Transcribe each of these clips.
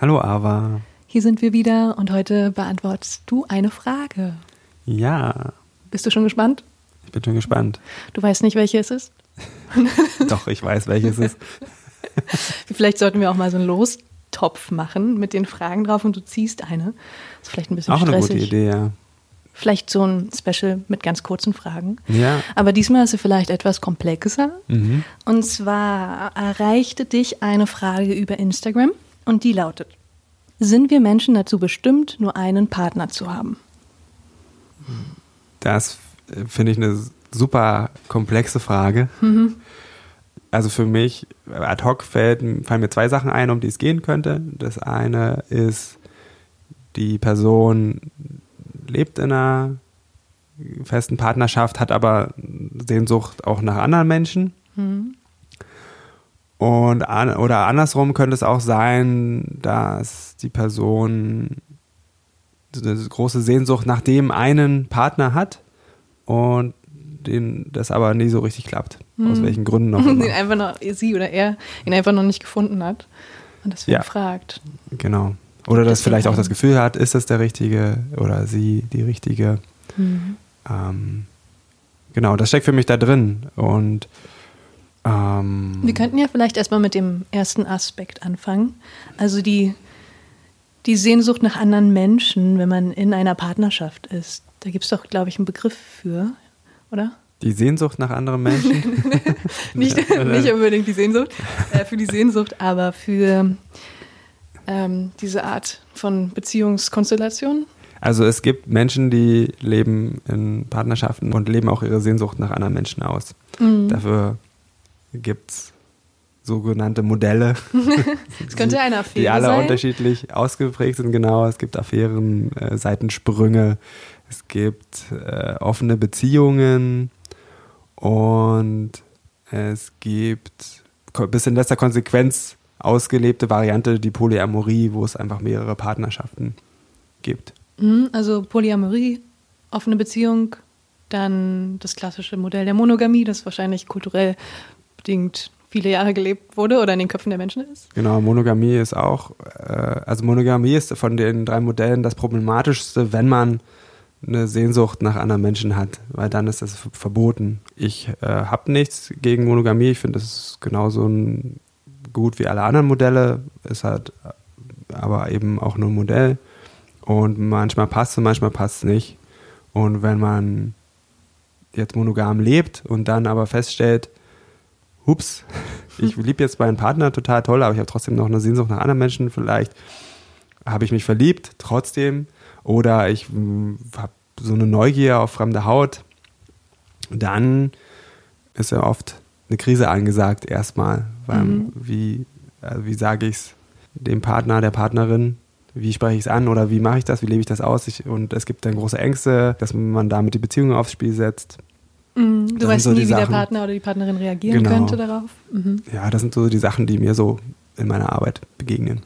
Hallo Ava. Hier sind wir wieder und heute beantwortest du eine Frage. Ja. Bist du schon gespannt? Ich bin schon gespannt. Du weißt nicht, welche es ist? Doch, ich weiß, welche es ist. Vielleicht sollten wir auch mal so einen Lostopf machen mit den Fragen drauf und du ziehst eine. Das ist vielleicht ein bisschen auch stressig. eine gute Idee, ja. Vielleicht so ein Special mit ganz kurzen Fragen. Ja. Aber diesmal ist sie vielleicht etwas komplexer. Mhm. Und zwar erreichte dich eine Frage über Instagram und die lautet: Sind wir Menschen dazu bestimmt, nur einen Partner zu haben? Das äh, finde ich eine super komplexe Frage. Also für mich, ad hoc fällt, fallen mir zwei Sachen ein, um die es gehen könnte. Das eine ist, die Person lebt in einer festen Partnerschaft, hat aber Sehnsucht auch nach anderen Menschen. Und an, oder andersrum könnte es auch sein, dass die Person eine große Sehnsucht nach dem einen Partner hat und den das aber nie so richtig klappt. Aus welchen Gründen Den immer. einfach noch, sie oder er ihn einfach noch nicht gefunden hat. Und deswegen Ja. fragt. Genau. Oder das Deswegen vielleicht auch das Gefühl hat, ist das der Richtige oder sie die Richtige. Ähm, genau, das steckt für mich da drin. Und ähm, Wir könnten ja vielleicht erstmal mit dem ersten Aspekt anfangen. Also die, die Sehnsucht nach anderen Menschen, wenn man in einer Partnerschaft ist. Da gibt es doch, glaube ich, einen Begriff für, oder? die Sehnsucht nach anderen Menschen. Nicht, nicht unbedingt die Sehnsucht, äh, für die Sehnsucht, aber für ähm, diese Art von Beziehungskonstellation. Also es gibt Menschen, die leben in Partnerschaften und leben auch ihre Sehnsucht nach anderen Menschen aus. Mhm. Dafür gibt es sogenannte Modelle, Es könnte eine Affäre die alle sein. unterschiedlich ausgeprägt sind. Genau, es gibt Affären, äh, Seitensprünge, es gibt äh, offene Beziehungen und es gibt bis in letzter Konsequenz ausgelebte Variante, die Polyamorie, wo es einfach mehrere Partnerschaften gibt. Mhm, Also Polyamorie, offene Beziehung, dann das klassische Modell der Monogamie, das wahrscheinlich kulturell bedingt viele Jahre gelebt wurde oder in den Köpfen der Menschen ist. Genau, Monogamie ist auch, äh, also Monogamie ist von den drei Modellen das problematischste, wenn man eine Sehnsucht nach anderen Menschen hat, weil dann ist das ver- verboten. Ich äh, habe nichts gegen Monogamie, ich finde, das ist genauso ein, gut wie alle anderen Modelle, ist halt aber eben auch nur ein Modell und manchmal passt es, manchmal passt es nicht. Und wenn man jetzt monogam lebt und dann aber feststellt, hups, ich liebe jetzt meinen Partner total toll, aber ich habe trotzdem noch eine Sehnsucht nach anderen Menschen. Vielleicht habe ich mich verliebt trotzdem oder ich habe so eine Neugier auf fremde Haut. Dann ist ja oft eine Krise angesagt erstmal, weil Mhm. wie, also wie sage ich es dem Partner, der Partnerin, wie spreche ich es an oder wie mache ich das, wie lebe ich das aus? Ich, und es gibt dann große Ängste, dass man damit die Beziehung aufs Spiel setzt. Mhm, Du weißt so nie, wie der Sachen. Partner oder die Partnerin reagieren Genau. könnte darauf. Mhm. Ja, das sind so die Sachen, die mir so in meiner Arbeit begegnen.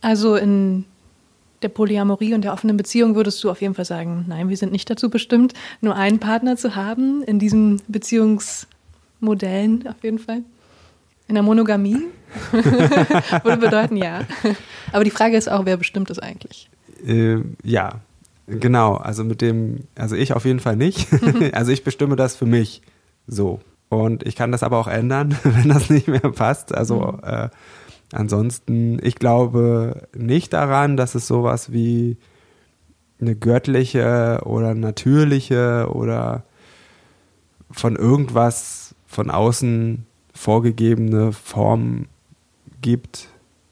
Also in der Polyamorie und der offenen Beziehung würdest du auf jeden Fall sagen, nein, wir sind nicht dazu bestimmt, nur einen Partner zu haben in diesen Beziehungsmodellen auf jeden Fall. In der Monogamie würde bedeuten ja. Aber die Frage ist auch, wer bestimmt das eigentlich? Äh, ja, genau. Also mit dem, also ich auf jeden Fall nicht. also ich bestimme das für mich so. Und ich kann das aber auch ändern, wenn das nicht mehr passt. Also äh, ansonsten, ich glaube nicht daran, dass es sowas wie eine göttliche oder natürliche oder von irgendwas von außen vorgegebene Form gibt,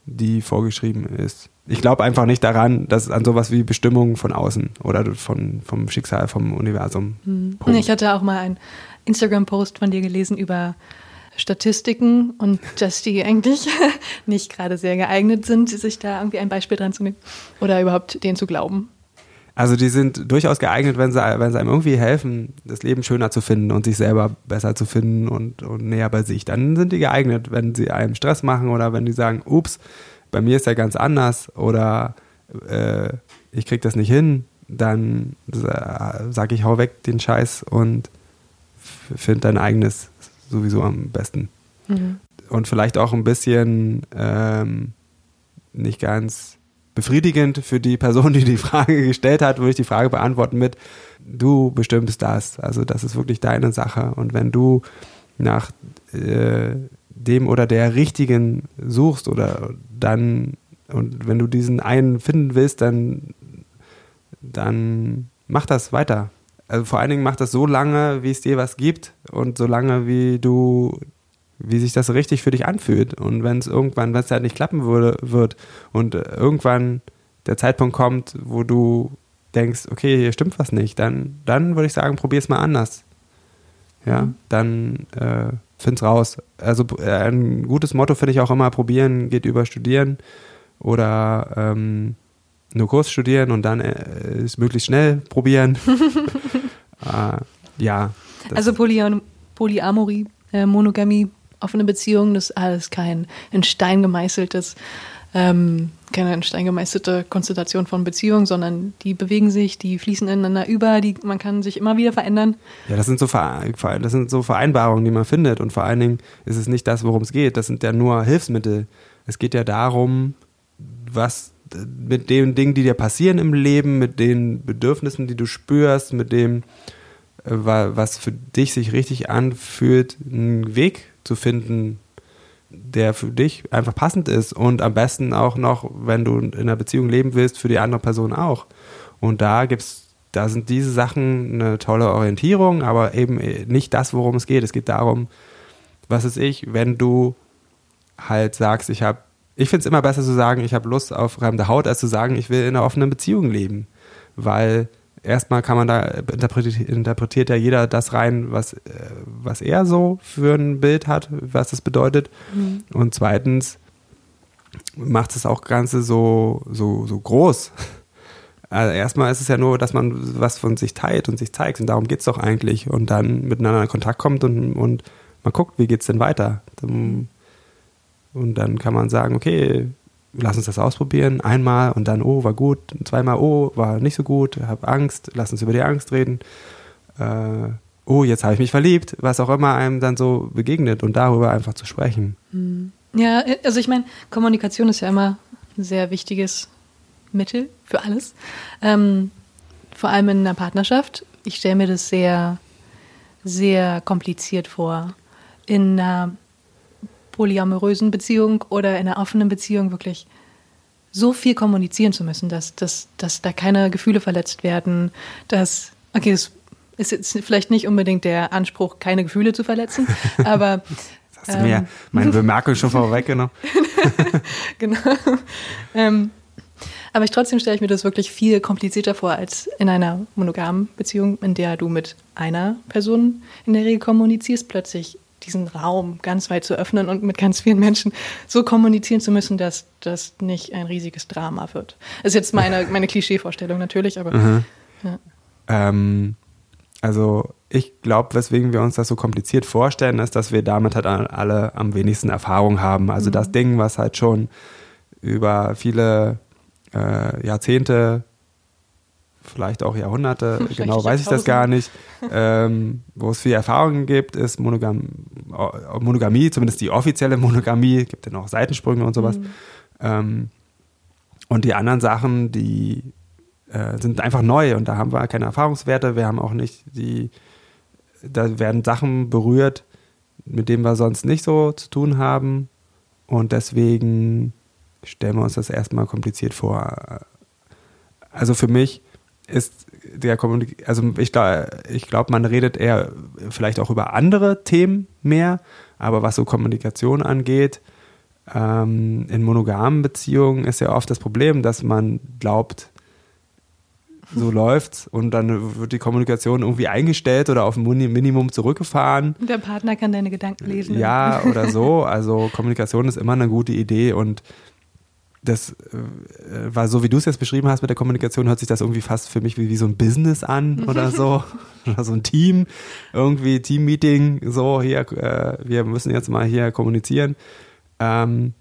die vorgeschrieben ist. Ich glaube einfach nicht daran, dass an sowas wie Bestimmung von außen oder von, vom Schicksal, vom Universum. Punkt. Ich hatte auch mal einen Instagram-Post von dir gelesen über Statistiken und dass die eigentlich nicht gerade sehr geeignet sind, sich da irgendwie ein Beispiel dran zu nehmen oder überhaupt denen zu glauben. Also die sind durchaus geeignet, wenn sie, wenn sie einem irgendwie helfen, das Leben schöner zu finden und sich selber besser zu finden und, und näher bei sich. Dann sind die geeignet, wenn sie einem Stress machen oder wenn die sagen, ups, bei mir ist ja ganz anders oder äh, ich krieg das nicht hin, dann sage ich, hau weg den Scheiß und finde dein eigenes sowieso am besten. Mhm. Und vielleicht auch ein bisschen ähm, nicht ganz befriedigend für die Person, die die Frage gestellt hat, würde ich die Frage beantworten mit, du bestimmst das. Also das ist wirklich deine Sache. Und wenn du nach äh, dem oder der richtigen suchst oder dann und wenn du diesen einen finden willst, dann dann mach das weiter. Also vor allen Dingen mach das so lange, wie es dir was gibt und so lange, wie du wie sich das richtig für dich anfühlt. Und wenn es irgendwann, wenn es halt nicht klappen würde, wird und irgendwann der Zeitpunkt kommt, wo du denkst, okay, hier stimmt was nicht, dann, dann würde ich sagen, probier es mal anders. Ja, mhm. dann äh, find's raus. Also äh, ein gutes Motto finde ich auch immer, probieren geht über studieren oder ähm, nur Kurs studieren und dann äh, ist möglichst schnell probieren. äh, ja. Also Polyam Polyamorie, äh, Monogamie offene Beziehung, das ist alles kein in Stein gemeißeltes, ähm, keine in Stein gemeißelte Konstellation von Beziehungen, sondern die bewegen sich, die fließen ineinander über, die, man kann sich immer wieder verändern. Ja, das sind, so das sind so Vereinbarungen, die man findet und vor allen Dingen ist es nicht das, worum es geht, das sind ja nur Hilfsmittel. Es geht ja darum, was mit den Dingen, die dir passieren im Leben, mit den Bedürfnissen, die du spürst, mit dem, äh, was für dich sich richtig anfühlt, einen Weg zu finden, der für dich einfach passend ist und am besten auch noch, wenn du in einer Beziehung leben willst, für die andere Person auch. Und da gibt's, da sind diese Sachen eine tolle Orientierung, aber eben nicht das, worum es geht. Es geht darum, was ist ich, wenn du halt sagst, ich habe, ich finde es immer besser zu sagen, ich habe Lust auf fremde Haut, als zu sagen, ich will in einer offenen Beziehung leben, weil erstmal kann man da interpretiert, interpretiert ja jeder das rein, was, äh, was er so für ein Bild hat, was das bedeutet. Mhm. Und zweitens macht es auch Ganze so, so, so groß. Also erstmal ist es ja nur, dass man was von sich teilt und sich zeigt. Und darum geht es doch eigentlich. Und dann miteinander in Kontakt kommt und, und man guckt, wie geht es denn weiter. Und dann kann man sagen, okay, lass uns das ausprobieren. Einmal und dann, oh, war gut. Zweimal, oh, war nicht so gut. Hab Angst. Lass uns über die Angst reden. Äh, oh, jetzt habe ich mich verliebt. Was auch immer einem dann so begegnet und darüber einfach zu sprechen. Hm. Ja, also ich meine, Kommunikation ist ja immer ein sehr wichtiges Mittel für alles. Ähm, vor allem in einer Partnerschaft. Ich stelle mir das sehr, sehr kompliziert vor. In einer polyamorösen Beziehung oder in einer offenen Beziehung wirklich so viel kommunizieren zu müssen, dass, dass, dass da keine Gefühle verletzt werden, dass, okay, das ist jetzt vielleicht nicht unbedingt der Anspruch, keine Gefühle zu verletzen, aber. Das hast du mir ähm, meine Bemerkung schon vorweggenommen. genau. Ähm, aber ich, trotzdem stelle ich mir das wirklich viel komplizierter vor als in einer monogamen Beziehung, in der du mit einer Person in der Regel kommunizierst, plötzlich diesen Raum ganz weit zu öffnen und mit ganz vielen Menschen so kommunizieren zu müssen, dass das nicht ein riesiges Drama wird. Das ist jetzt meine, meine Klischeevorstellung natürlich, aber. Mhm. Ja. Ähm, also ich glaube, weswegen wir uns das so kompliziert vorstellen, ist, dass wir damit halt alle am wenigsten Erfahrung haben. Also mhm. das Ding, was halt schon über viele äh, Jahrzehnte vielleicht auch Jahrhunderte, vielleicht genau weiß ich das gar nicht, ähm, wo es viel Erfahrungen gibt, ist Monogam Monogamie, zumindest die offizielle Monogamie, gibt ja noch Seitensprünge und sowas. Mhm. Ähm, und die anderen Sachen, die äh, sind einfach neu und da haben wir keine Erfahrungswerte, wir haben auch nicht die, da werden Sachen berührt, mit denen wir sonst nicht so zu tun haben und deswegen stellen wir uns das erstmal kompliziert vor. Also für mich ist der Kommunik also ich glaube, ich glaub, man redet eher vielleicht auch über andere Themen mehr, aber was so Kommunikation angeht, ähm, in monogamen Beziehungen ist ja oft das Problem, dass man glaubt, so läuft's und dann wird die Kommunikation irgendwie eingestellt oder auf ein Minimum zurückgefahren. Der Partner kann deine Gedanken lesen. Ja, oder so. Also Kommunikation ist immer eine gute Idee und das äh, war so, wie du es jetzt beschrieben hast mit der Kommunikation, hört sich das irgendwie fast für mich wie, wie so ein Business an oder so. oder so ein Team, irgendwie Team-Meeting, so hier, äh, wir müssen jetzt mal hier kommunizieren. Ähm,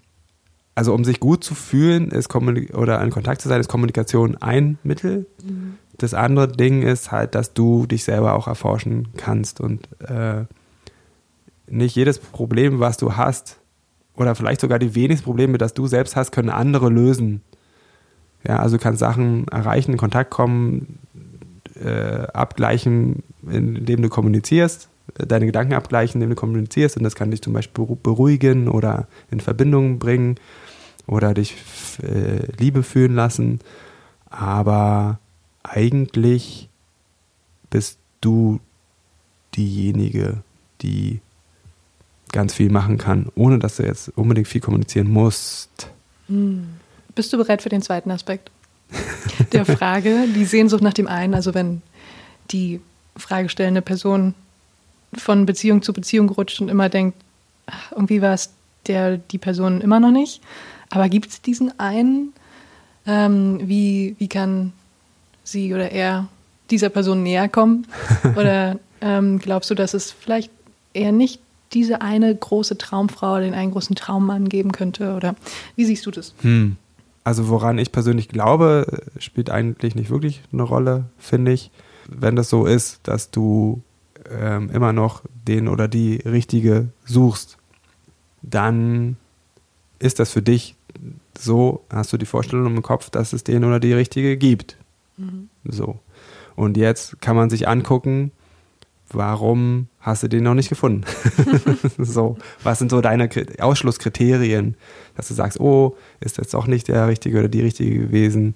also um sich gut zu fühlen ist Kommunik oder in Kontakt zu sein, ist Kommunikation ein Mittel. Mhm. Das andere Ding ist halt, dass du dich selber auch erforschen kannst und äh, nicht jedes Problem, was du hast, oder vielleicht sogar die wenigsten Probleme, das du selbst hast, können andere lösen. Ja, also du kannst Sachen erreichen, in Kontakt kommen, äh, abgleichen, indem du kommunizierst, deine Gedanken abgleichen, indem du kommunizierst und das kann dich zum Beispiel beruhigen oder in Verbindung bringen oder dich äh, Liebe fühlen lassen. Aber eigentlich bist du diejenige, die ganz viel machen kann, ohne dass du jetzt unbedingt viel kommunizieren musst. Hm. Bist du bereit für den zweiten Aspekt der Frage, die Sehnsucht nach dem einen? Also wenn die fragestellende Person von Beziehung zu Beziehung rutscht und immer denkt, ach, irgendwie war es der die Person immer noch nicht. Aber gibt es diesen einen? Ähm, wie, wie kann sie oder er dieser Person näher kommen? Oder ähm, glaubst du, dass es vielleicht eher nicht diese eine große Traumfrau, den einen großen Traummann geben könnte? Oder wie siehst du das? Hm. Also woran ich persönlich glaube, spielt eigentlich nicht wirklich eine Rolle, finde ich. Wenn das so ist, dass du ähm, immer noch den oder die Richtige suchst, dann ist das für dich so, hast du die Vorstellung im Kopf, dass es den oder die Richtige gibt. Mhm. So. Und jetzt kann man sich angucken, warum hast du den noch nicht gefunden? so, was sind so deine Ausschlusskriterien, dass du sagst, oh, ist das doch nicht der Richtige oder die Richtige gewesen?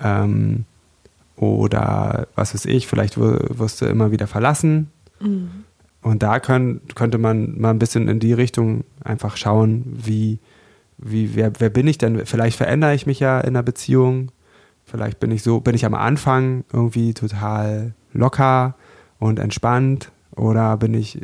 Ähm, oder was weiß ich, vielleicht wirst du immer wieder verlassen. Mhm. Und da können, könnte man mal ein bisschen in die Richtung einfach schauen, wie, wie wer, wer bin ich denn? Vielleicht verändere ich mich ja in einer Beziehung. Vielleicht bin ich so, bin ich am Anfang irgendwie total locker und entspannt oder bin ich,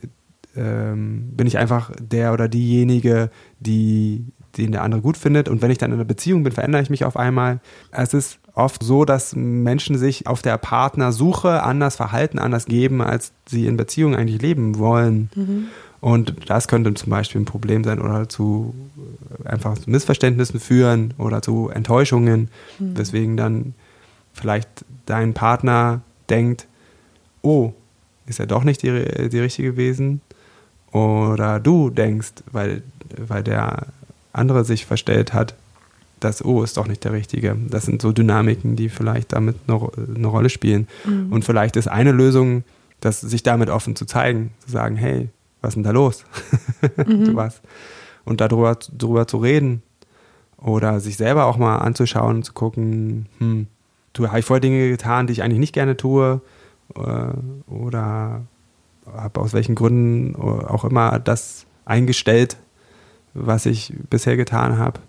ähm, bin ich einfach der oder diejenige, die den der andere gut findet. Und wenn ich dann in einer Beziehung bin, verändere ich mich auf einmal. Es ist oft so, dass Menschen sich auf der Partnersuche anders verhalten, anders geben, als sie in Beziehungen eigentlich leben wollen. Mhm. Und das könnte zum Beispiel ein Problem sein oder zu einfach zu Missverständnissen führen oder zu Enttäuschungen, mhm. weswegen dann vielleicht dein Partner denkt, oh, ist er doch nicht die, die richtige gewesen. Oder du denkst, weil, weil der andere sich verstellt hat, dass, oh, ist doch nicht der Richtige. Das sind so Dynamiken, die vielleicht damit eine, eine Rolle spielen. Mhm. Und vielleicht ist eine Lösung, dass sich damit offen zu zeigen, zu sagen, hey, was ist denn da los? Mhm. du was. Und darüber, darüber zu reden oder sich selber auch mal anzuschauen und zu gucken, hm, du, habe ich vorher Dinge getan, die ich eigentlich nicht gerne tue oder habe aus welchen Gründen auch immer das eingestellt, was ich bisher getan habe.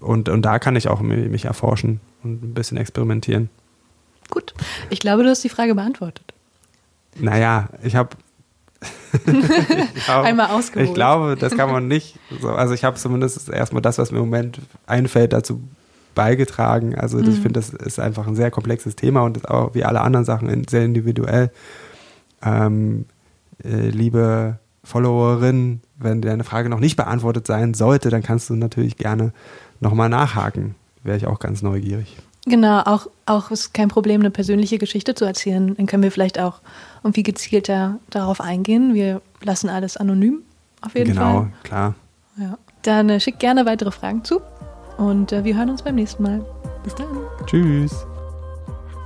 Und, und da kann ich auch mich erforschen und ein bisschen experimentieren. Gut, ich glaube, du hast die Frage beantwortet. Naja, ich habe Einmal ausgeholt. Ich glaube, das kann man nicht. So, also ich habe zumindest erstmal das, was mir im Moment einfällt, dazu beigetragen. Also mhm. ich finde, das ist einfach ein sehr komplexes Thema und ist auch wie alle anderen Sachen sehr individuell. Ähm, äh, liebe Followerin, wenn deine Frage noch nicht beantwortet sein sollte, dann kannst du natürlich gerne nochmal nachhaken. Wäre ich auch ganz neugierig. Genau, auch, auch ist kein Problem, eine persönliche Geschichte zu erzählen. Dann können wir vielleicht auch irgendwie gezielter darauf eingehen. Wir lassen alles anonym auf jeden genau, Fall. Genau, klar. Ja. Dann äh, schickt gerne weitere Fragen zu und äh, wir hören uns beim nächsten Mal. Bis dann. Tschüss.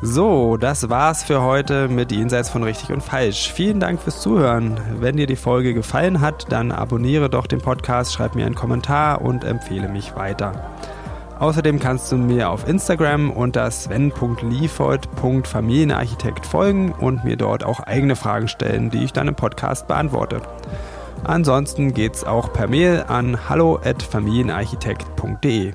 So, das war's für heute mit Jenseits von Richtig und Falsch. Vielen Dank fürs Zuhören. Wenn dir die Folge gefallen hat, dann abonniere doch den Podcast, schreib mir einen Kommentar und empfehle mich weiter. Außerdem kannst du mir auf Instagram unter sven.liefold.familienarchitekt folgen und mir dort auch eigene Fragen stellen, die ich dann im Podcast beantworte. Ansonsten geht's auch per Mail an hallo@familienarchitekt.de.